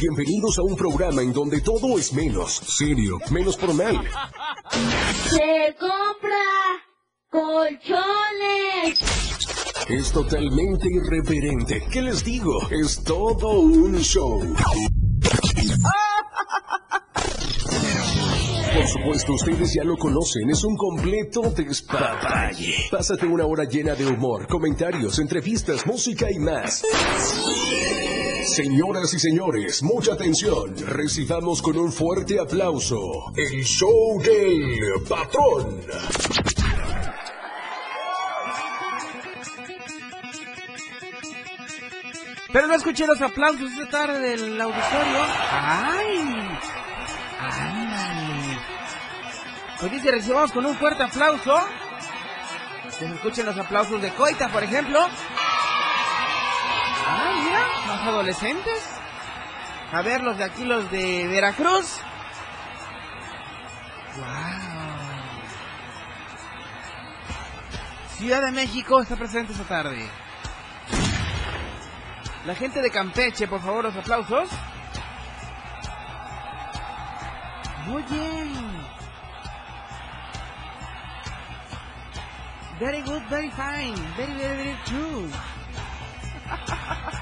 Bienvenidos a un programa en donde todo es menos serio, menos formal. Se compra colchones. Es totalmente irreverente. ¿Qué les digo? Es todo un show. Por supuesto, ustedes ya lo conocen, es un completo despapalle. Pásate una hora llena de humor, comentarios, entrevistas, música y más. Señoras y señores, mucha atención. Recibamos con un fuerte aplauso el show del patrón. Pero no escuché los aplausos esta tarde del auditorio. ¡Ay! ¡Ándale! Pues dice, recibamos con un fuerte aplauso. Que se escuchen los aplausos de Coita, por ejemplo. ¡Ah, Más adolescentes. A ver, los de aquí, los de Veracruz. ¡Wow! Ciudad de México está presente esta tarde. La gente de Campeche, por favor, los aplausos. Muy bien. Very good, very fine. Very, very, very true.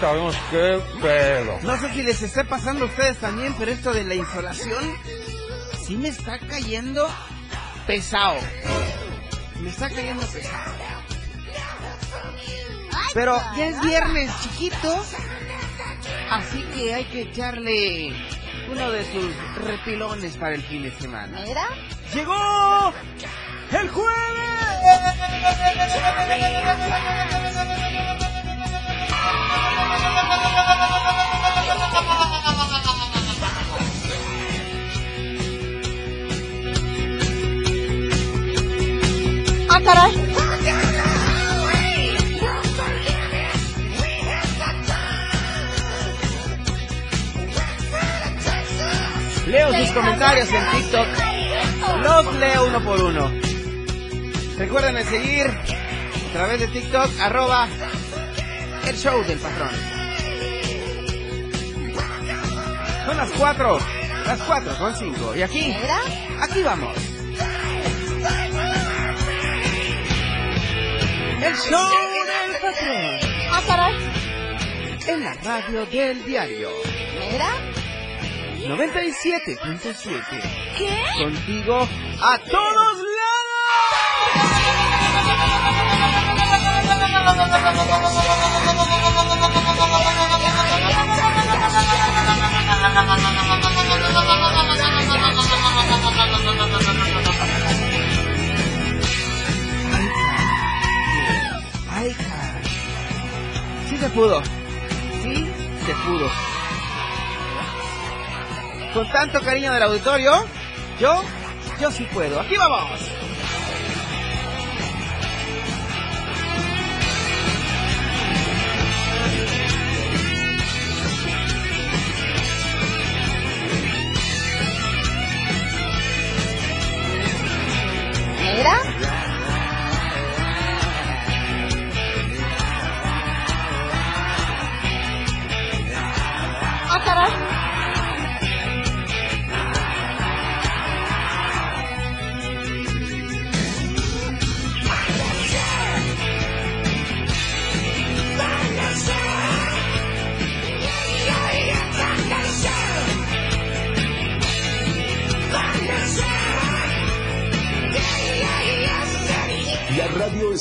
Vemos qué pedo. No sé si les esté pasando a ustedes también, pero esto de la insolación sí me está cayendo pesado. Me está cayendo pesado. ¡Ay, Pero ya es viernes chiquito, así que hay que echarle uno de sus repilones para el fin de semana. Mira, ¡Llegó el ¡Ah, caray! Leo sus comentarios en TikTok. Los leo uno por uno. Recuerden de seguir a través de TikTok, arroba el show del patrón. Son las 4, las 4 con 5. Y aquí, aquí vamos. El show del patrón. ¡Ah, caray! En la radio del diario. Mira, 97.7. ¿qué? Contigo a todos lados. Ay, caray. Sí se pudo. Sí se pudo. Con tanto cariño del auditorio, yo, yo sí puedo. Aquí vamos. Mira,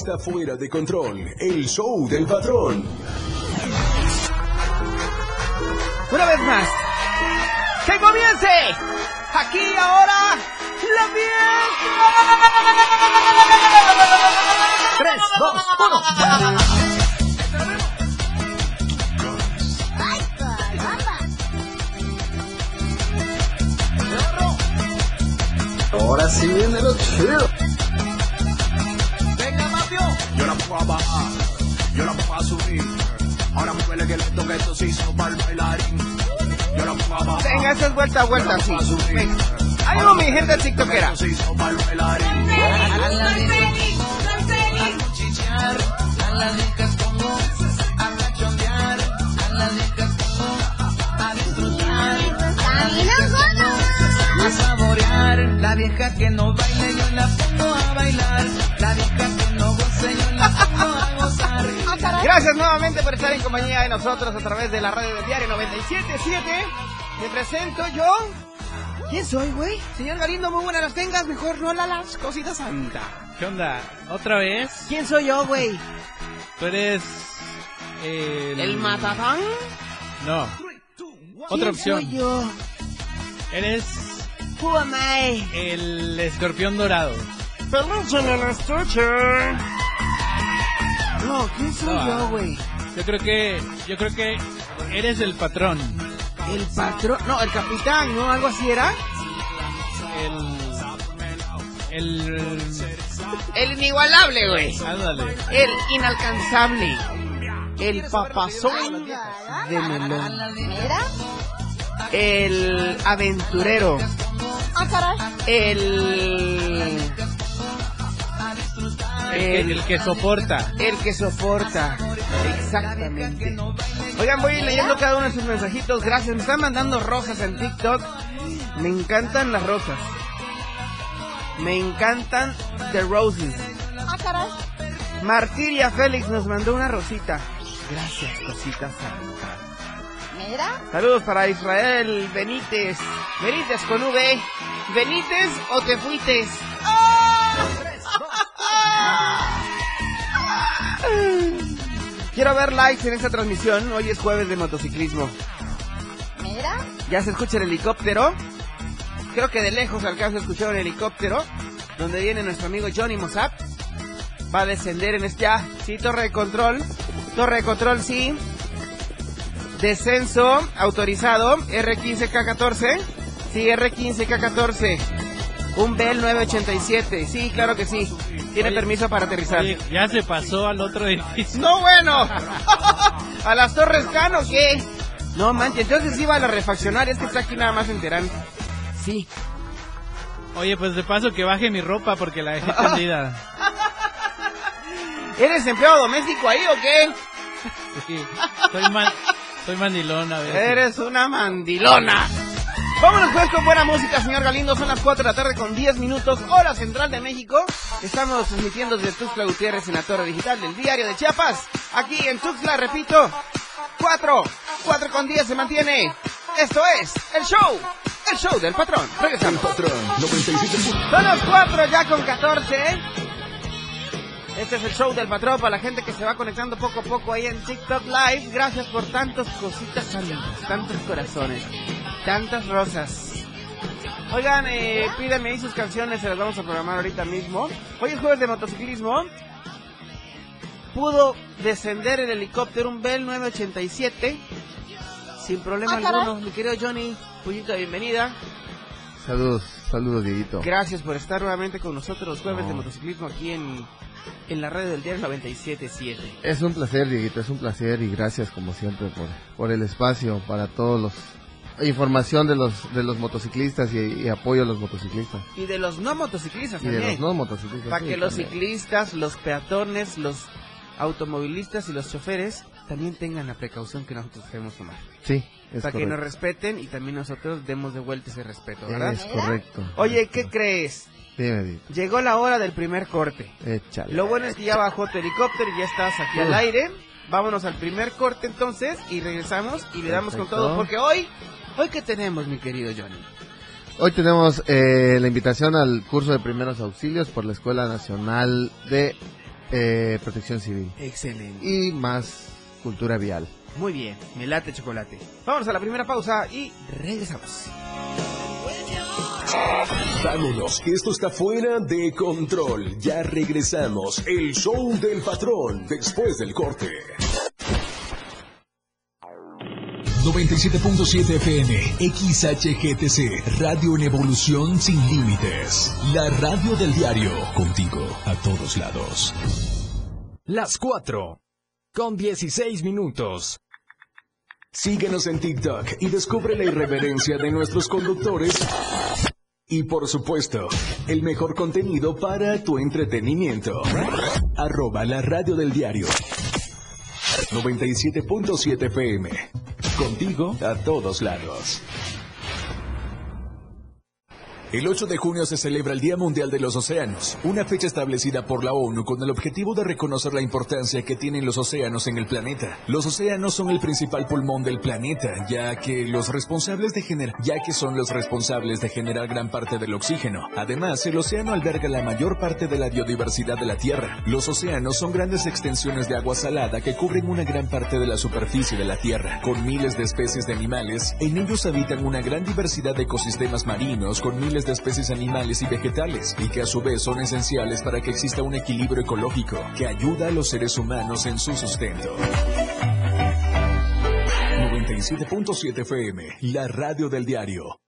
está fuera de control. El show del patrón. Una vez más. ¡Que comience! Aquí ahora, la fiesta. Tres, dos, uno. Ahora sí viene lo chido. Subir. Ahora muévele que le toque esto se hizo para el bailarín. Yo pongo a. Venga, esta es vuelta a vuelta, sí. Venga. Ánimo, mi gente tiktokera. Se hizo para el bailarín. ¡Camina a saborear. La vieja que no baile yo la pongo a bailar. La vieja que no goce yo la pongo Gracias nuevamente por estar en compañía de nosotros a través de la radio del diario 977. Me presento yo. ¿Quién soy, güey? Señor Galindo, muy buenas las tengas. Mejor no la las cositas santa. ¿Qué onda? ¿Otra vez? ¿Quién soy yo, güey? Tú eres... El... ¿El matatán? No. ¿Quién Otra opción. soy yo? Eres Who am I? el escorpión dorado. Peluche en el estuche. No, ¿quién soy No. yo, güey? Yo creo que... Yo creo que eres el patrón. El patrón. No, el capitán, ¿no? Algo así era. El... El... El inigualable, güey. Ándale. El inalcanzable. El papazón de melón. Mira. El aventurero. ¡Ah, caray! El. El que, El, el que soporta. el que soporta. Exactamente. Oigan, voy leyendo cada uno de sus mensajitos. Gracias. Me están mandando rosas en TikTok. Me encantan las rosas. Me encantan The Roses. ¡Ah, caray! Martiria Félix nos mandó una rosita. Gracias, cosita santa. Mira. Saludos para Israel Benítez. Benítez con V. Benítez o te fuites. Quiero ver likes en esta transmisión. Hoy es jueves de motociclismo. Mira. ¿Ya se escucha el helicóptero? Creo que de lejos alcanzo a escuchar un helicóptero. Donde viene nuestro amigo Johnny Mossap. Va a descender en este... Ah, sí, torre de control. Torre de control, sí. Descenso autorizado. R15K14. Sí, R15K14. Un Bell 987. Sí, claro que sí. Tiene Oye, permiso para aterrizar. Oye, ya se pasó al otro edificio. No, bueno. ¿A las Torres Cano qué? No manches, entonces iba a la refaccionaria. Es que está aquí nada más en Terán. Sí. Oye, pues de paso que baje mi ropa porque la dejé tendida. ¿Eres empleado doméstico ahí o qué? Sí. Soy, man, soy mandilón a ver. Eres una mandilona. Vámonos pues con buena música, señor Galindo. Son las 4 de la tarde con 10 minutos, hora central de México. Estamos transmitiendo desde Tuxtla Gutiérrez en la torre digital del diario de Chiapas. Aquí en Tuxtla, repito, 4, 4 con 10 se mantiene. Esto es el show, el show del patrón. El Regresamos. patrón 97. Son las 4 ya con 14. Este es el show del patrón para la gente que se va conectando poco a poco ahí en TikTok Live. Gracias por tantas cositas lindas, tantos corazones, tantas rosas. Oigan, eh, pídanme ahí sus canciones, se las vamos a programar ahorita mismo. Hoy es jueves de motociclismo. Pudo descender el helicóptero un Bell 987 sin problema Ah, alguno. Mi querido Johnny, Puyita, bienvenida. Saludos, saludos Dieguito. Gracias por estar nuevamente con nosotros los jueves No. de motociclismo aquí en, en la red del diario 977. Es un placer Dieguito, es un placer y gracias como siempre por, por el espacio para todos los información de los de los motociclistas y, y apoyo a los motociclistas Y de los no motociclistas y de también. los no motociclistas. para sí, que los también. ciclistas, los peatones, los automovilistas y los choferes también tengan la precaución que nosotros debemos tomar. Sí, es para que nos correcto. respeten y también nosotros demos de vuelta ese respeto, ¿verdad? Es correcto. Oye, ¿qué crees? Dime. Llegó la hora del primer corte. Échale. Lo bueno es que ya bajó tu helicóptero y ya estás aquí al aire. Vámonos al primer corte entonces y regresamos y le damos con todo porque hoy, hoy qué tenemos mi querido Johnny. Hoy tenemos eh, la invitación al curso de primeros auxilios por la Escuela Nacional de eh, Protección Civil Excelente. y más cultura vial. Muy bien, me late chocolate. Vámonos a la primera pausa y regresamos. Vámonos, que esto está fuera de control. Ya regresamos. El show del patrón después del corte. 97.7 FM, XHGTC, Radio en Evolución Sin Límites. La radio del diario, contigo a todos lados. Las 4. Con 16 minutos. Síguenos en TikTok y descubre la irreverencia de nuestros conductores. Y por supuesto, el mejor contenido para tu entretenimiento. Arroba la radio del diario. 97.7 FM. Contigo a todos lados. El 8 de junio se celebra el Día Mundial de los Océanos, una fecha establecida por la ONU con el objetivo de reconocer la importancia que tienen los océanos en el planeta. Los océanos son el principal pulmón del planeta, ya que los responsables de generar, ya que son los responsables de generar gran parte del oxígeno. Además, el océano alberga la mayor parte de la biodiversidad de la Tierra. Los océanos son grandes extensiones de agua salada que cubren una gran parte de la superficie de la Tierra, con miles de especies de animales. En ellos habitan una gran diversidad de ecosistemas marinos con miles de especies animales y vegetales, y que a su vez son esenciales para que exista un equilibrio ecológico que ayuda a los seres humanos en su sustento. 97.7 FM, la radio del diario.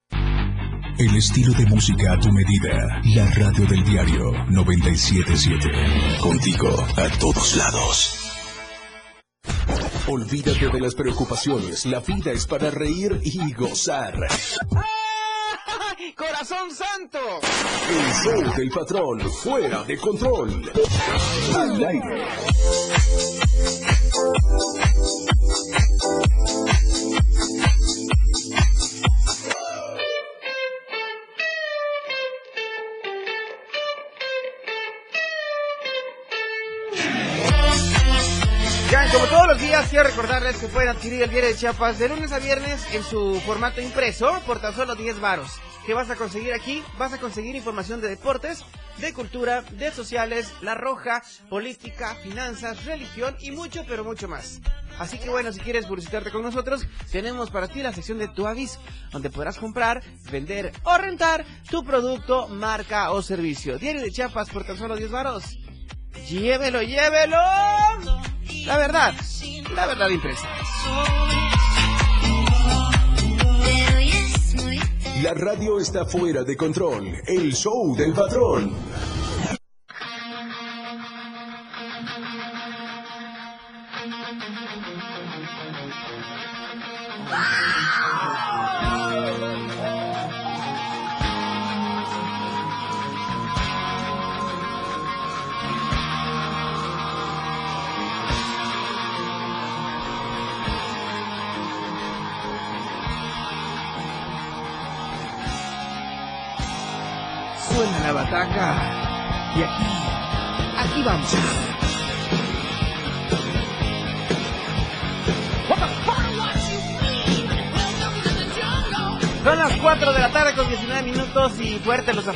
El estilo de música a tu medida. La radio del diario 977. Contigo a todos lados. Olvídate de las preocupaciones, la vida es para reír y gozar. ¡Corazón santo! El show del patrón, fuera de control. Al aire. Como todos los días, quiero recordarles que pueden adquirir el diario de Chiapas de lunes a viernes en su formato impreso por tan solo 10 varos. ¿Qué vas a conseguir aquí? Vas a conseguir información de deportes, de cultura, de sociales, la roja, política, finanzas, religión y mucho, pero mucho más. Así que bueno, si quieres publicitarte con nosotros, tenemos para ti la sección de Tu Avis, donde podrás comprar, vender o rentar tu producto, marca o servicio. Diario de Chiapas por tan solo 10 varos. Llévelo, llévelo. La verdad, la verdad impresa. La radio está fuera de control. El show del patrón.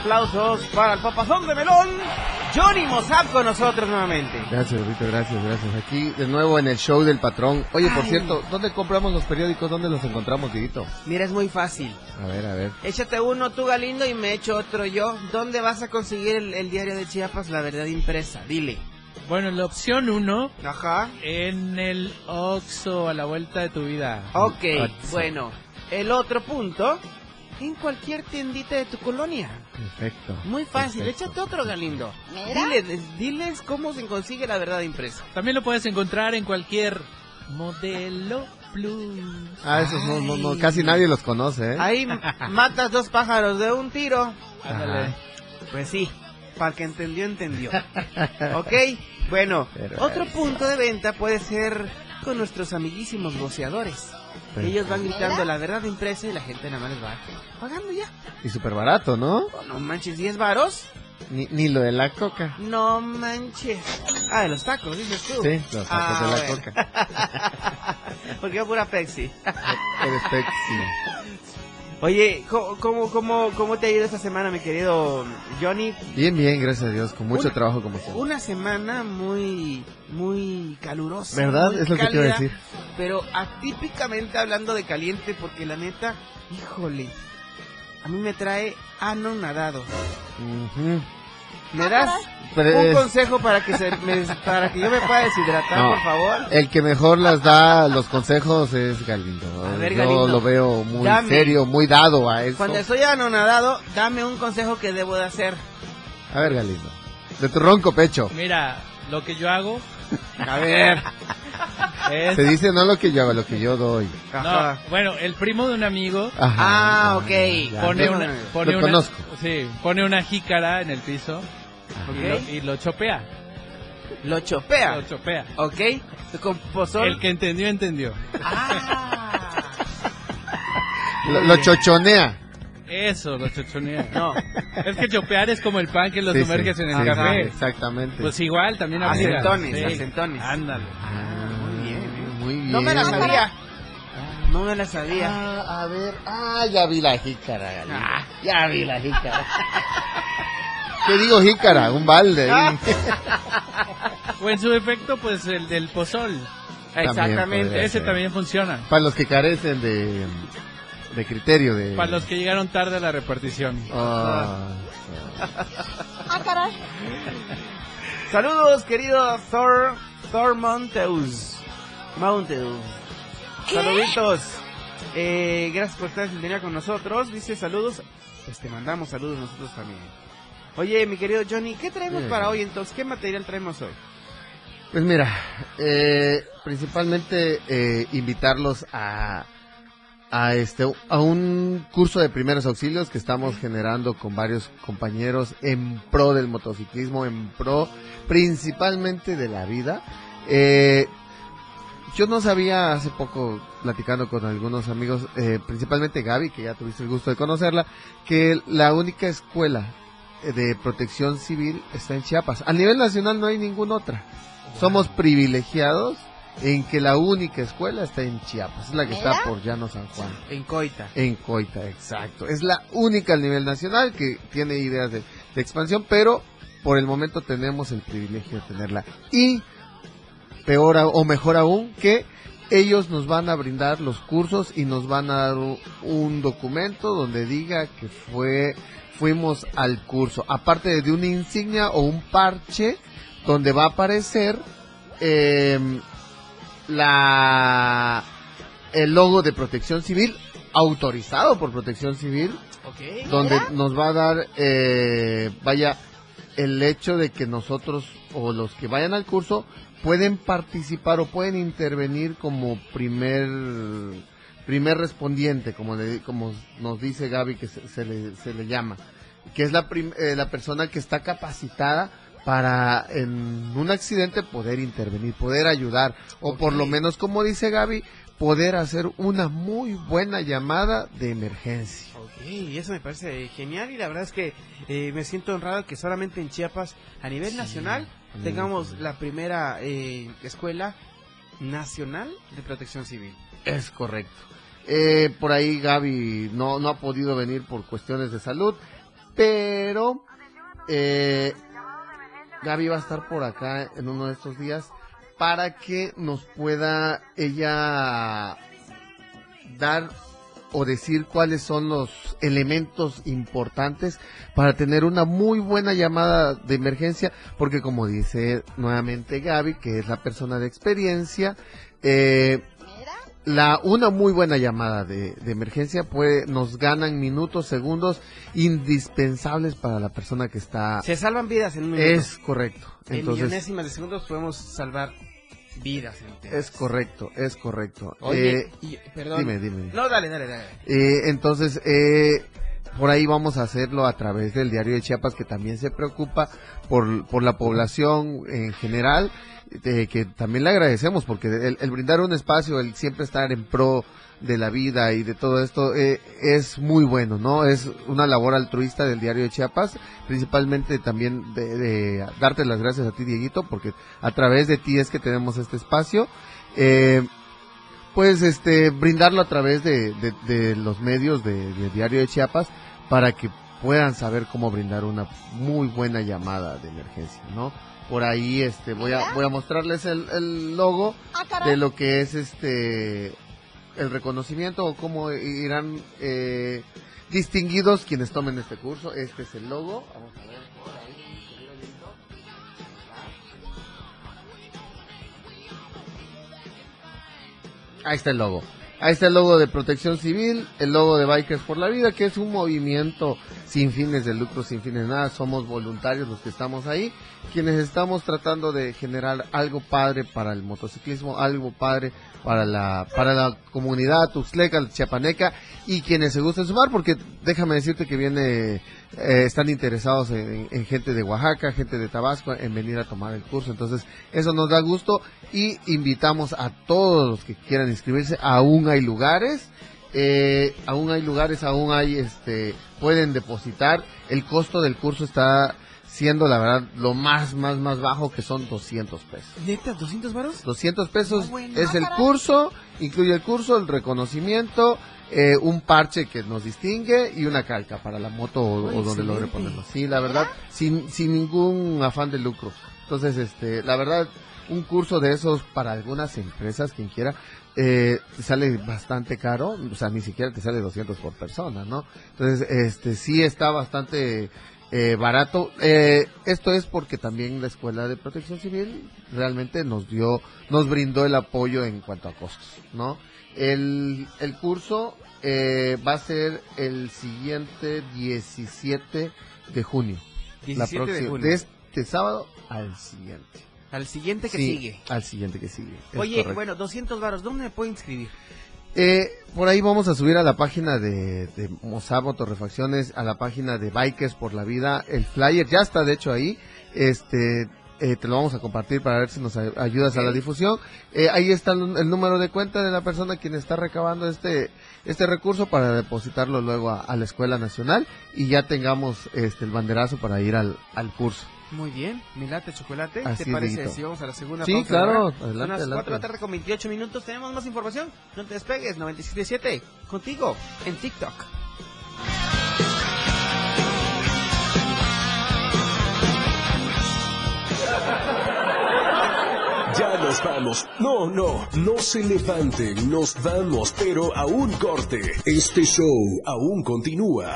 Aplausos para el papazón de melón, Johnny Mozart con nosotros nuevamente. Gracias, Rito, gracias, gracias. Aquí de nuevo en el show del patrón. Oye, por Ay. cierto, ¿dónde compramos los periódicos? ¿Dónde los encontramos, Dieguito? Mira, es muy fácil. A ver, a ver. Échate uno tú, Galindo, y me echo otro yo. ¿Dónde vas a conseguir el, el diario de Chiapas, la verdad impresa? Dile. Bueno, la opción 1 Ajá. en el Oxxo a la vuelta de tu vida. Ok, bueno. El otro punto, en cualquier tiendita de tu colonia. Perfecto. Muy fácil, Perfecto. échate otro, Galindo. Mira. Diles, diles cómo se consigue la verdad impresa. También lo puedes encontrar en cualquier modelo plus. Ah, esos no, no, no, casi nadie los conoce, ¿eh? Ahí matas dos pájaros de un tiro. Ándale. Pues sí, para el que entendió, entendió. ¿Ok? Bueno, Pero otro eso. punto de venta puede ser con nuestros amiguísimos Ellos van gritando la verdad impresa y la gente nada más les va pagando ya. Y súper barato, ¿no? Oh, no manches, 10 varos. Ni, ni lo de la coca. No manches. Ah, de los tacos, dices tú. Sí, los tacos Ah, de la bueno. coca. Porque yo pura Pepsi. Eres sexy. Oye, ¿cómo, cómo, cómo, te ha ido esta semana, mi querido Johnny? Bien, bien, gracias a Dios, con mucho Una- trabajo como siempre. Una semana muy, muy calurosa. ¿Verdad? muy Es lo que te iba a decir. Pero atípicamente hablando de caliente, porque la neta, híjole, a mí me trae anonadado. Ujú. ¿Me das Pero un es- consejo para que se me- para que yo me pueda deshidratar, No, por favor? El que mejor las da los consejos es Galindo. A ver, Yo Galindo. lo veo muy Dame. serio, muy dado a eso. Cuando estoy anonadado, dame un consejo que debo de hacer. A ver, Galindo. De tu ronco pecho. Mira, lo que yo hago A ver. es... Se dice no lo que yo hago, lo que yo doy. No, bueno, el primo de un amigo Ajá. Ah, ok. ya. pone ya. una, Lo pone una, conozco. sí, pone una jícara en el piso y, Ok. lo, y lo chopea, Lo chopea. lo chopea. Ok. El que entendió, entendió. Ah. Lo, lo chochonea. Eso, lo chochonea. No. Es que chopear es como el pan que lo Sí, sumerges sí, en el sí, café. exactamente. Pues igual, también aplica. Acentones, Sí. acentones. Ándale. Ah, Muy bien, ¿eh? Muy bien. No me la sabía. No me la sabía. Ah, a ver, ah, ya vi la jícara. Ah. Ya vi la jícara. ¿Qué digo jícara? Un balde ahí. O en su efecto, pues el del pozol. Exactamente. podría Ese ser. también funciona. Para los que carecen de, de criterio de... Para los que llegaron tarde a la repartición. Ah, Ah, caray. Saludos, querido Thor, Thor Monteus. Monteus. Saluditos. Eh, gracias por estar en sintonía con nosotros. Dice saludos. Pues te mandamos saludos nosotros también. Oye, mi querido Johnny, ¿qué traemos para hoy entonces? ¿Qué material traemos hoy? Pues mira, eh, principalmente eh, invitarlos a, a este a un curso de primeros auxilios que estamos generando con varios compañeros en pro del motociclismo, en pro principalmente de la vida. Eh, yo no sabía hace poco platicando con algunos amigos, eh, principalmente Gaby, que ya tuviste el gusto de conocerla, que la única escuela de protección civil está en Chiapas. A nivel nacional no hay ninguna otra. Somos privilegiados en que la única escuela está en Chiapas, es la que está por Llano San Juan. En Coita. En Coita, exacto. Es la única a nivel nacional que tiene ideas de, de expansión, pero por el momento tenemos el privilegio de tenerla. Y peor a- o mejor aún, que ellos nos van a brindar los cursos y nos van a dar un, un documento donde diga que fue fuimos al curso, aparte de una insignia o un parche donde va a aparecer em, la el logo de Protección Civil autorizado por Protección Civil donde nos va a dar, eh, vaya, el hecho de que nosotros o los que vayan al curso pueden participar o pueden intervenir como primer primer respondiente, como le- como nos dice Gaby que se, se le, se le llama, que es la prim- eh, la persona que está capacitada para en un accidente poder intervenir, poder ayudar o por lo menos como dice Gaby poder hacer una muy buena llamada de emergencia. Ok, eso me parece genial y la verdad es que eh, me siento honrado que solamente en Chiapas, a nivel nacional, tengamos la primera eh, escuela nacional de protección civil. Es correcto. Eh, por ahí Gaby no, no ha podido venir por cuestiones de salud, pero eh, Gaby va a estar por acá en uno de estos días para que nos pueda ella dar o decir cuáles son los elementos importantes para tener una muy buena llamada de emergencia, porque como dice nuevamente Gaby, que es la persona de experiencia, eh. La una muy buena llamada de, de emergencia puede nos ganan minutos, segundos indispensables para la persona que está Se salvan vidas en un minuto. es correcto. en Entonces millonésimas de segundos podemos salvar vidas enteras. es correcto, es correcto. Oye, Eh, y- perdón. dime, dime. No, dale, dale, dale. Eh, entonces, eh, por ahí vamos a hacerlo a través del diario de Chiapas, que también se preocupa por, por la población en general, eh, que también le agradecemos, porque el, brindar un espacio, el siempre estar en pro de la vida y de todo esto, eh, es muy bueno, ¿no? Es una labor altruista del diario de Chiapas, principalmente también de, de darte las gracias a ti, Dieguito, porque a través de ti es que tenemos este espacio. Eh, pues este brindarlo a través de, de- de los medios de, de Diario de Chiapas para que puedan saber cómo brindar una muy buena llamada de emergencia, ¿no? por ahí este voy a voy a mostrarles el, el logo ah, de lo que es este el reconocimiento o cómo irán eh, distinguidos quienes tomen este curso. Este es el logo. Vamos a ver por. Ahí está el logo. Ahí está el logo de Protección Civil, el logo de Bikers por la Vida, que es un movimiento sin fines de lucro, sin fines de nada. Somos voluntarios los que estamos ahí, quienes estamos tratando de generar algo padre para el motociclismo, algo padre para la para la comunidad tuxtleca, chiapaneca y quienes se gusten sumar, porque déjame decirte que viene eh, están interesados en, en gente de Oaxaca, gente de Tabasco, en venir a tomar el curso. Entonces, eso nos da gusto y invitamos a todos los que quieran inscribirse. Aún hay lugares, eh, aún hay lugares, aún hay, este, pueden depositar. El costo del curso está siendo, la verdad, lo más, más, más bajo, que son 200 pesos. ¿Neta? ¿200 varos? 200 pesos Ah, bueno. es el Ah, caray. curso, incluye el curso, el reconocimiento, eh, un parche que nos distingue y una calca para la moto o, o donde logre ponerlo. Sí, la verdad, sin, sin ningún afán de lucro. Entonces, este, la verdad, un curso de esos para algunas empresas, quien quiera, eh, sale bastante caro, o sea, ni siquiera te sale 200 por persona, ¿no? Entonces, este, sí está bastante eh, barato. Eh, esto es porque también la Escuela de Protección Civil realmente nos dio, nos brindó el apoyo en cuanto a costos, ¿no? El, el curso eh, va a ser el siguiente 17 de junio. 17 la de junio. de este sábado al siguiente. Al siguiente que Sí, sigue. Al siguiente que sigue. Oye, correcto. bueno, 200 varos, ¿dónde me puedo inscribir? Eh, por ahí vamos a subir a la página de, de Mozamo Torrefacciones, a la página de Bikers por la Vida. El flyer ya está, de hecho, ahí. Este, eh, te lo vamos a compartir para ver si nos ay- ayudas a la difusión. Eh, ahí está el, el número de cuenta de la persona quien está recabando este, este recurso para depositarlo luego a, a la Escuela Nacional y ya tengamos este, el banderazo para ir al, al curso. Muy bien, mi late chocolate. Así ¿Te parece si vamos a la segunda Sí, pausa, claro, adelante, Son las adelante. 4 de la tarde con 28 minutos. Tenemos más información. No te despegues. 97.7 contigo en TikTok. Ya nos vamos. No, no, no se levanten, nos vamos, pero a un corte. Este show aún continúa.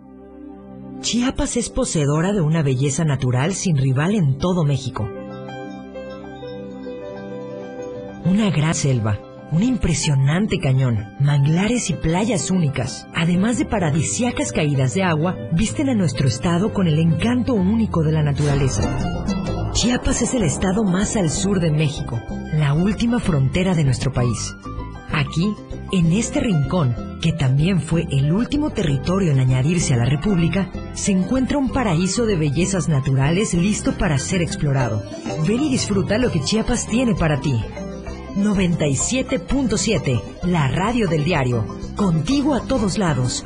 Chiapas es poseedora de una belleza natural sin rival en todo México. Una gran selva, un impresionante cañón, manglares y playas únicas, además de paradisiacas caídas de agua, visten a nuestro estado con el encanto único de la naturaleza. Chiapas es el estado más al sur de México, la última frontera de nuestro país. Aquí, en este rincón, que también fue el último territorio en añadirse a la República, se encuentra un paraíso de bellezas naturales listo para ser explorado. Ven y disfruta lo que Chiapas tiene para ti. 97.7, la radio del diario, contigo a todos lados.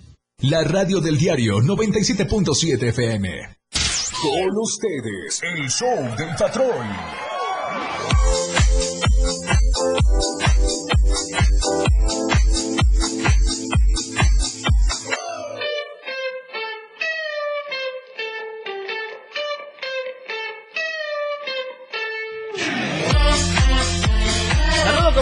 La radio del diario 97.7 FM. Con ustedes, el show del patrón. Saludo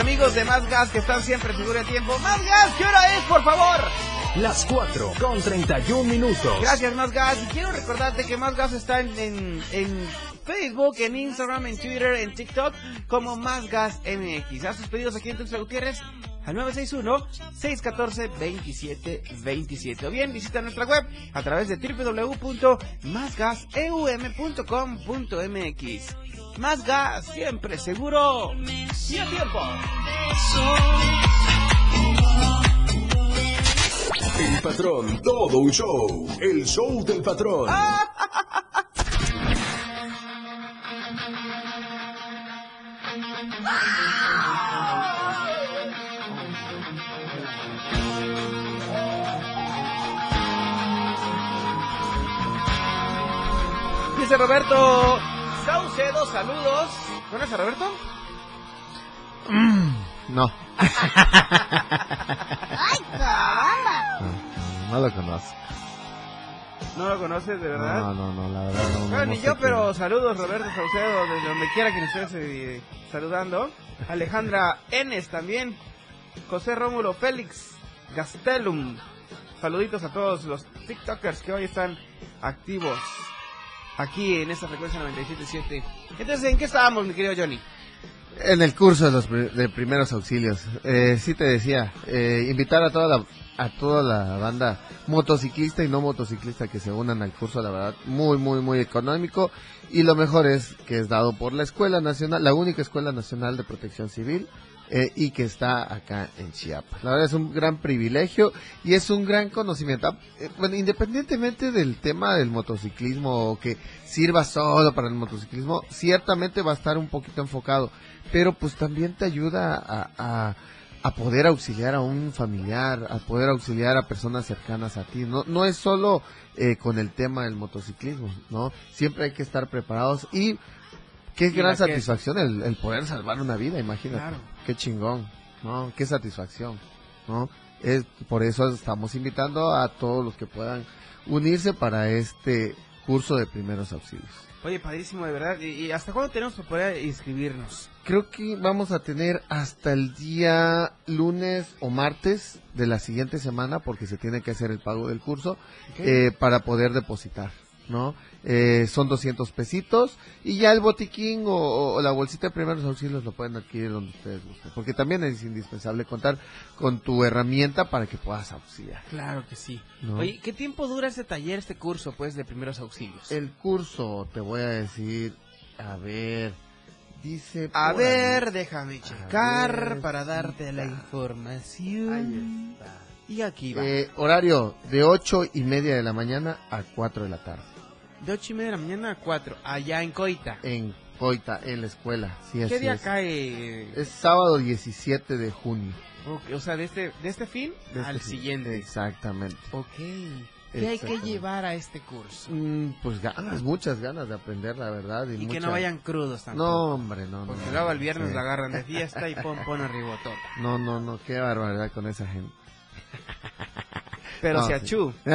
amigos de Más Gas que están siempre seguro de tiempo. ¡Más Gas! ¿Qué hora es, por favor? Las 4 con 31 minutos. Gracias, Más Gas. Y quiero recordarte que Más Gas está en, en, Facebook, en Instagram, en Twitter, en TikTok, como Más Gas MX. Haz tus pedidos aquí en Tuxtla Gutiérrez al 961-614-2727. O bien visita nuestra web a través de www.másgaseum.com.mx. Más gas, siempre seguro y a tiempo. El patrón, todo un show. El show del patrón. Dice Roberto Saucedo, saludos. ¿Conoces a Roberto? No, ¡Ay, caramba! no lo conozco. ¿No lo conoces de verdad? No, no, no, la verdad no. Bueno, no ni yo, quién pero saludos Roberto Saucedo, desde donde quiera que nos estés eh, saludando. Alejandra Enes también. José Rómulo Félix Gastelum. Saluditos a todos los TikTokers que hoy están activos aquí en esta frecuencia 97.7. Entonces, ¿en qué estábamos, mi querido Johnny? En el curso de los de primeros auxilios, eh, sí te decía, eh, invitar a toda la a toda la banda motociclista y no motociclista que se unan al curso, la verdad, muy muy muy económico. Y lo mejor es que es dado por la Escuela Nacional, la única Escuela Nacional de Protección Civil eh, y que está acá en Chiapas. La verdad es un gran privilegio y es un gran conocimiento. Ah, eh, Bueno, independientemente del tema del motociclismo o que sirva solo para el motociclismo, ciertamente va a estar un poquito enfocado, pero pues también te ayuda a, a, poder auxiliar a un familiar, a poder auxiliar a personas cercanas a ti. No, no es solo eh, con el tema del motociclismo, ¿no? Siempre hay que estar preparados y qué gran que- satisfacción el, el poder salvar una vida, imagínate. Claro. Qué chingón, ¿no? Qué satisfacción, ¿no? Es, por eso estamos invitando a todos los que puedan unirse para este curso de primeros auxilios. Oye, padrísimo, de verdad. ¿Y, y hasta cuándo tenemos que poder inscribirnos? Creo que vamos a tener hasta el día lunes o martes de la siguiente semana, porque se tiene que hacer el pago del curso, eh, para poder depositar, ¿no? Eh, son 200 pesitos y ya el botiquín o, o la bolsita de primeros auxilios lo pueden adquirir donde ustedes gusten, porque también es indispensable contar con tu herramienta para que puedas auxiliar. Claro que sí. ¿no? Oye, ¿qué tiempo dura este taller, este curso, pues, de primeros auxilios? El curso, te voy a decir, a ver, dice... A ver, ahí. déjame checar ver, para darte la información. Ahí está. Y aquí va. Eh, horario de ocho y media de la mañana a 4 de la tarde. De ocho y media de la mañana a 4, allá en Coita. En Coita, en la escuela. Sí, ¿Qué día es. cae? Es sábado 17 de junio. Ok, o sea, de este, de este fin de al este fin. siguiente. Exactamente. Ok. ¿Qué hay que llevar a este curso? Mm, pues ganas, muchas ganas de aprender, la verdad. Y, Y que mucha- no vayan crudos tampoco. No, hombre, no. no, Porque no, luego el viernes sí. la agarran de fiesta y pon, pon arribotota. No, no, no, qué barbaridad con esa gente. Pero No, se sí. achú.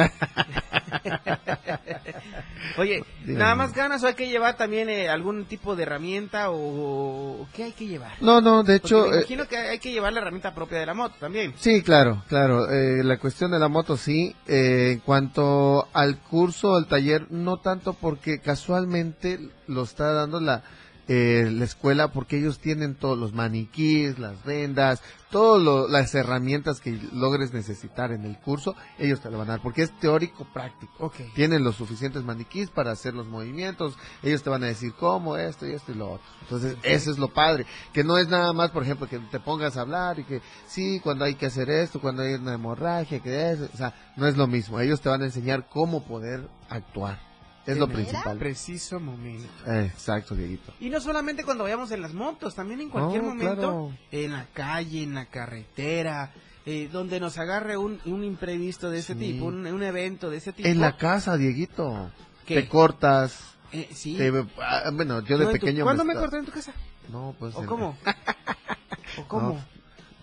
Oye. ¿nada más ganas o hay que llevar también eh, algún tipo de herramienta o, o qué hay que llevar? No, no, de Porque hecho... me eh, imagino que hay que llevar la herramienta propia de la moto también. Sí, claro, claro. Eh, la cuestión de la moto sí. Eh, en cuanto al curso, al taller, no tanto porque casualmente lo está dando la, eh, la escuela porque ellos tienen todos los maniquíes, las vendas, todas las herramientas que logres necesitar en el curso, ellos te lo van a dar porque es teórico práctico. Ok. Tienen los suficientes maniquíes para hacer los movimientos, ellos te van a decir cómo, esto y esto y lo otro. Entonces, eso es lo padre, que no es nada más, por ejemplo, que te pongas a hablar y que sí, cuando hay que hacer esto, cuando hay una hemorragia, que es, o sea, no es lo mismo. Ellos te van a enseñar cómo poder actuar. Es lo En el principal. Preciso momento. Eh, exacto, Dieguito. Y no solamente cuando vayamos en las motos, también en cualquier No, momento, claro. en la calle, en la carretera, eh, donde nos agarre un, un imprevisto de ese Sí. tipo, un, un evento de ese tipo. En la casa, Dieguito. ¿Qué? Te cortas. Eh, sí. te- ah, bueno, yo de No, en tu- pequeño. ¿Cuándo me corté en tu casa? No, pues. ¿O en- cómo? ¿O cómo? No.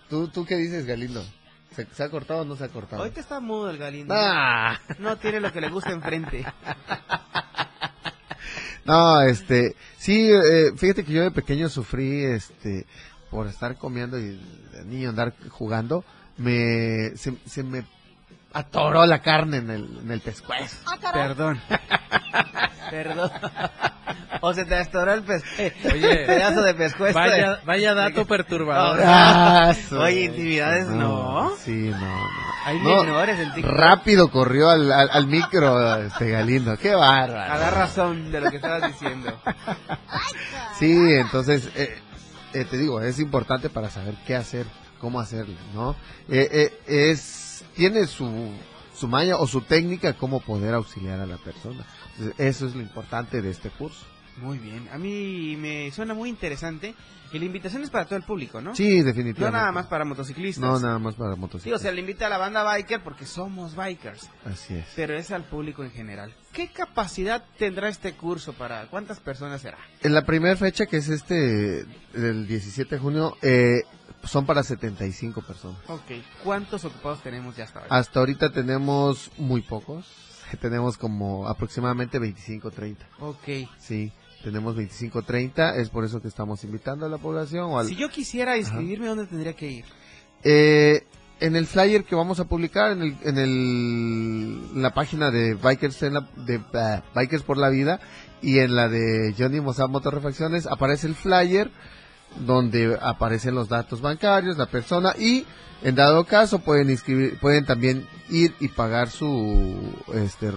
¿Tú, ¿Tú qué dices, Galindo? ¿Se, se ha cortado o no se ha cortado? Ahorita está mudo el Galindo. Ah. No tiene lo que le gusta enfrente. No, este, sí, eh, fíjate que yo de pequeño sufrí, este, por estar comiendo y el niño andar jugando, me se, se me atoró la carne en el, en el pescuezo. Perdón. Perdón. O se te atoró el pescuezo. Oye, pedazo de pescuezo. Vaya, vaya dato perturbador. Ah, Oye, intimidades no. Sí, no, no. Hay No, menores en TikTok. Rápido corrió al, al, al micro este Galindo, qué bárbaro. A dar razón de lo que estabas diciendo. Sí, entonces, eh, eh, te digo, es importante para saber qué hacer, cómo hacerlo, ¿no? Eh, eh, es, tiene su, su maña o su técnica cómo poder auxiliar a la persona. Entonces, eso es lo importante de este curso. Muy bien. A mí me suena muy interesante. Y la invitación es para todo el público, ¿no? Sí, No definitivamente. nada más para motociclistas. No, nada más para Sí, motocicletas. o sea, le invita a la banda biker porque somos bikers. Así es. Pero es al público en general. ¿Qué capacidad tendrá este curso para cuántas personas será? En la primera fecha, que es este, el 17 de junio, eh, son para 75 personas. Ok. ¿Cuántos ocupados tenemos ya hasta ahora? Hasta ahorita tenemos muy pocos. Tenemos como aproximadamente 25, 30. Ok. Sí, tenemos 25, 30. Es por eso que estamos invitando a la población. O al, Si yo quisiera inscribirme, ¿dónde tendría que ir? Eh, en el flyer que vamos a publicar en, el, en, el, la página de Bikers, en la- de, ah, Bikers por la Vida y en la de Johnny Mozart Motorrefacciones aparece el flyer donde aparecen los datos bancarios, la persona y en dado caso pueden inscribir, pueden también ir y pagar su este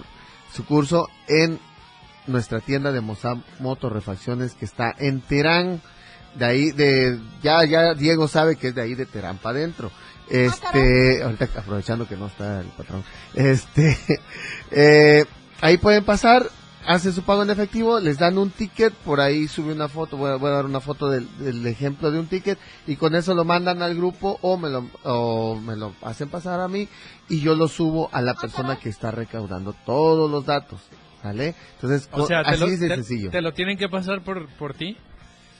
su curso en nuestra tienda de Mozart Motorrefacciones que está en Terán. De ahí de ya ya Diego sabe que es de ahí de Terán para adentro. Este ahorita aprovechando que no está el patrón. Este eh, ahí pueden pasar hacen su pago en efectivo les dan un ticket por ahí sube una foto voy a, voy a dar una foto del, del ejemplo de un ticket y con eso lo mandan al grupo o me lo o me lo hacen pasar a mí y yo lo subo a la persona que está recaudando todos los datos ¿Vale? Entonces, O sea, así lo, de te- sencillo. te lo tienen que pasar por, por ti.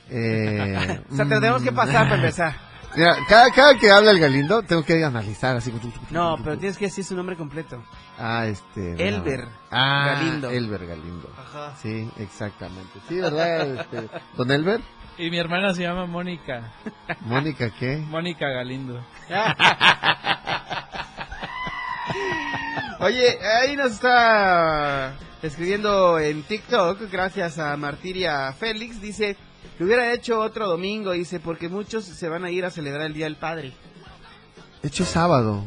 Eh, O sea, tenemos que pasar para mm, empezar. Mira, cada, cada que habla el Galindo, tengo que analizar así. No, pero tienes que decir su nombre completo. Ah, este. Elber ah, Galindo. Elber Galindo. Ajá. Sí, exactamente. Sí, ¿verdad? Este, Don Elber. Y mi hermana se llama Mónica. Mónica, ¿qué? Mónica Galindo. Oye, ahí nos está escribiendo en TikTok, gracias a Martiria Félix, dice que hubiera hecho otro domingo, dice, porque muchos se van a ir a celebrar el Día del Padre. Hecho sábado.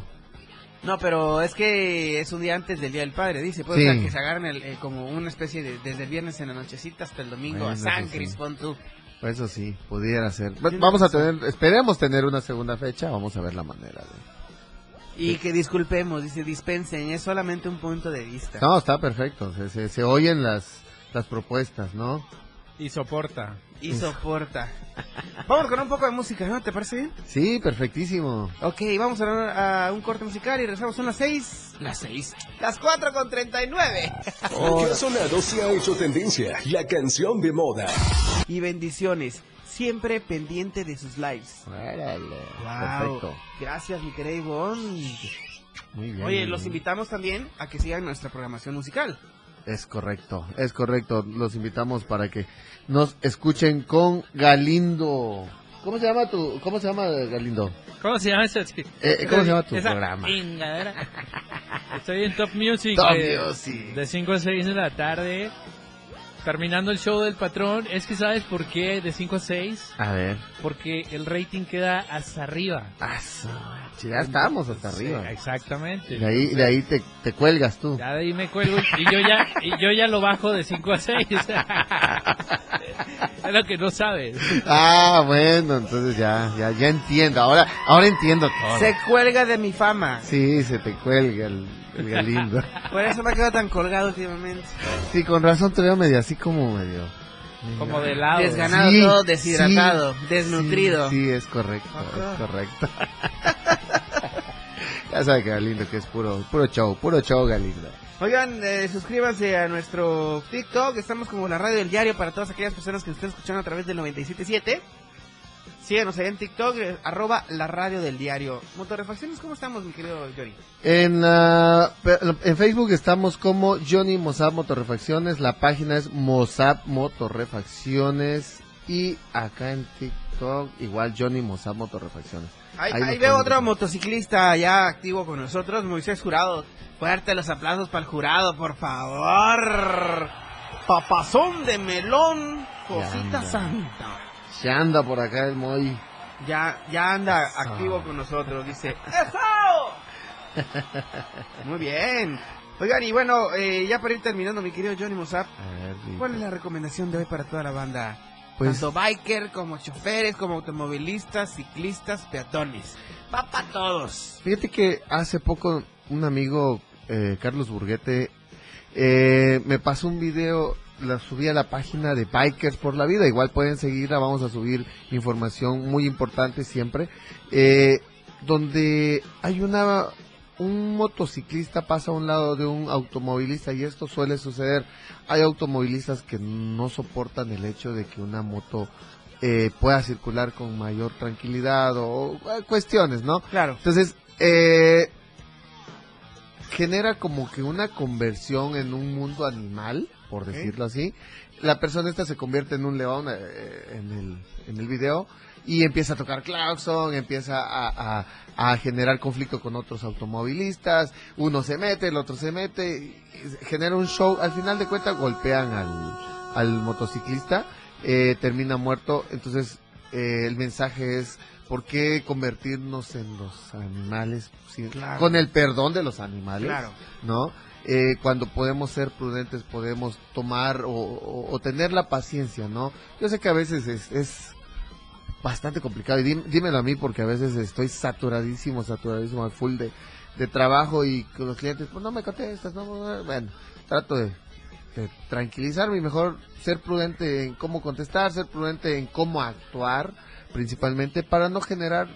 No, pero es que es un día antes del Día del Padre, dice, pues, Sí. o sea, que se agarren el- eh, como una especie de, desde el viernes en la nochecita hasta el domingo Bueno, a San sí. Cris, pon tú. Pues Eso sí, pudiera ser. Vamos a tener, esperemos tener una segunda fecha, vamos a ver la manera de... Y que disculpemos, dice, dispensen, es solamente un punto de vista. No, está perfecto, se, se, se oyen las, las propuestas, ¿no? Y soporta. Y soporta. Vamos con un poco de música, ¿no? ¿Te parece bien? Sí, perfectísimo. Ok, vamos a, a un corte musical y regresamos. Son las 6. Las 6. Las 4 con 39. Lo que ha sonado se ha hecho tendencia. La canción de moda. Y bendiciones. Siempre pendiente de sus lives. Órale, Wow. Perfecto. Gracias, mi querida Ivonne. Muy bien. Oye, los invitamos también a que sigan nuestra programación musical. Es correcto, es correcto. Los invitamos para que nos escuchen con Galindo. ¿Cómo se llama tu, cómo se llama Galindo? ¿Cómo se llama ese? Eh, ¿cómo se llama tu esa programa? Estoy en Top Music. Top de, Music. De 5 a 6 de la tarde. Terminando el show del patrón. Es que ¿sabes por qué de 5 a 6? A ver. Porque el rating queda hasta arriba. Ah, su- ya estamos hasta arriba. Sí, exactamente. De ahí, de ahí te, te cuelgas tú. Ya de ahí me cuelgo y yo ya, y yo ya lo bajo de 5 a 6. es lo que no sabes. Ah, bueno, entonces ya, ya, ya entiendo. Ahora, ahora entiendo todo. Se cuelga de mi fama. Sí, se te cuelga el, el Galindo. Por eso me quedo tan colgado últimamente. Sí, con razón te veo medio así como medio. Como de lado. Desganado, Sí, todo deshidratado, sí, desnutrido. Sí, sí, es correcto, Ajá. es correcto. ya sabe que Galindo que es puro, puro show, puro show Galindo. Oigan, eh, suscríbanse a nuestro TikTok. Estamos como la radio del diario para todas aquellas personas que nos estén escuchando a través del 97.7. Síganos ahí en TikTok, eh, arroba la radio del diario. Motorrefacciones, ¿cómo estamos, mi querido Yori? En, en Facebook estamos como Johnny Mozart Motorrefacciones, la página es Mozart Motorrefacciones y acá en TikTok igual Johnny Mozart Motorrefacciones. Ahí, Ahí ahí nos veo otro motociclista ya activo con nosotros, Moisés Jurado. Fuerte los aplausos para el jurado, por favor. Papazón de melón, cosita santa. Se anda por acá el Moy. Ya, ya anda activo con nosotros, dice. ¡Eso! Muy bien. Oigan, y bueno, eh, ya para ir terminando, mi querido Johnny Mozart, A ver, sí. ¿cuál es la recomendación de hoy para toda la banda? Pues- Tanto biker como choferes, como automovilistas, ciclistas, peatones. Va para todos. Fíjate que hace poco un amigo, eh, Carlos Burguete, eh, me pasó un video, la subí a la página de Bikers por la Vida, igual pueden seguirla, vamos a subir información muy importante siempre, eh, donde hay una, un motociclista pasa a un lado de un automovilista y esto suele suceder. Hay automovilistas que no soportan el hecho de que una moto eh, pueda circular con mayor tranquilidad o, eh, cuestiones, ¿no? Claro. Entonces, eh, genera como que una conversión en un mundo animal, por decirlo así. La persona esta se convierte en un león eh, en, el, en el video y empieza a tocar claxon, empieza a, a- a generar conflicto con otros automovilistas, uno se mete, el otro se mete, genera un show, al final de cuentas golpean al, al motociclista, eh, termina muerto, entonces eh, el mensaje es, ¿por qué convertirnos en los animales? Claro. Con el perdón de los animales, Claro. ¿no? Eh, cuando podemos ser prudentes, podemos tomar o, tener la paciencia, ¿no? Yo sé que a veces es, es bastante complicado y dim- dímelo a mí porque a veces estoy saturadísimo, saturadísimo al full de, de trabajo y con los clientes, pues no me contestas, no, no, bueno, trato de, de tranquilizarme y mejor ser prudente en cómo contestar, ser prudente en cómo actuar, principalmente para no generar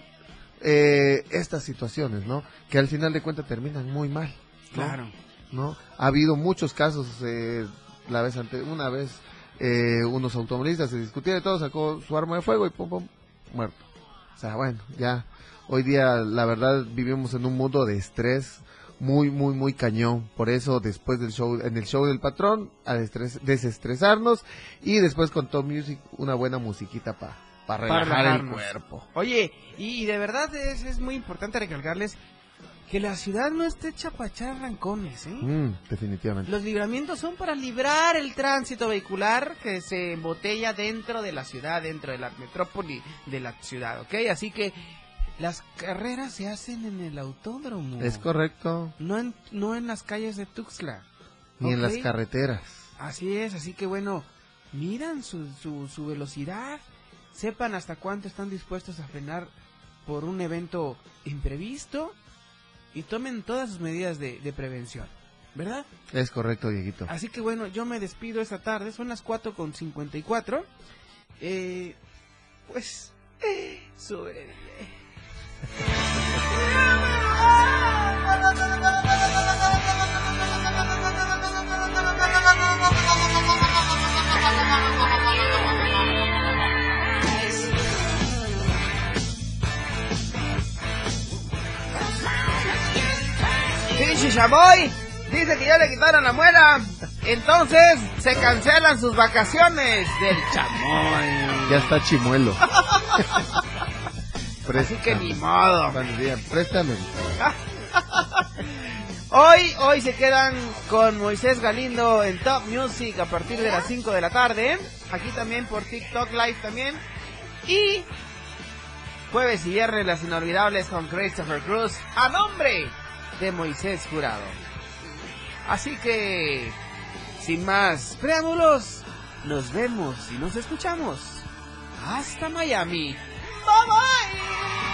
eh, estas situaciones, ¿no? Que al final de cuentas terminan muy mal. Claro. ¿No? Ha habido muchos casos, eh, la vez ante, una vez eh, unos automovilistas se discutieron y todo, sacó su arma de fuego y pum, pum, muerto. O sea, bueno, ya hoy día la verdad vivimos en un mundo de estrés muy, muy, muy cañón. Por eso después del show, en el show del patrón, a destres- desestresarnos y después con Top Music una buena musiquita para Para relajar el cuerpo. Oye, y, y de verdad es, es muy importante recalcarles que la ciudad no está hecha para echar rancones, ¿eh? Mm, definitivamente. Los libramientos son para librar el tránsito vehicular que se embotella dentro de la ciudad, dentro de la metrópoli de la ciudad, ¿ok? Así que las carreras se hacen en el autódromo. Es correcto. No en, no en las calles de Tuxtla. Ni en las carreteras. Así es, así que bueno, miran su, su, su velocidad, sepan hasta cuánto están dispuestos a frenar por un evento imprevisto y tomen todas sus medidas de, de prevención, ¿verdad? Es correcto, Dieguito. Así que bueno, yo me despido esta tarde, son las 4 con 54. Eh, pues, eh, sube. Pinche Chamoy dice que ya le quitaron la muela. Entonces se cancelan sus vacaciones del chamoy. Ya está chimuelo. Así que ni modo. Préstame. Hoy, hoy se quedan con Moisés Galindo en Top Music a partir de las 5 de la tarde. Aquí también por TikTok Live también. Y jueves y viernes las inolvidables con Christopher Cruz a nombre de Moisés Jurado. Así que, sin más preámbulos, nos vemos y nos escuchamos. Hasta Miami. Bye.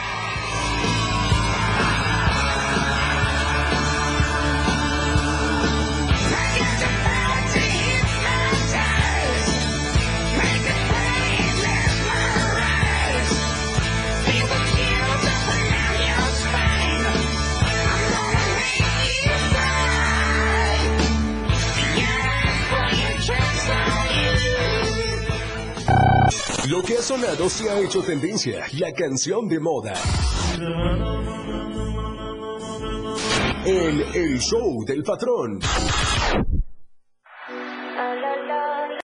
Lo que ha sonado se ha hecho tendencia, la canción de moda. En el show del patrón.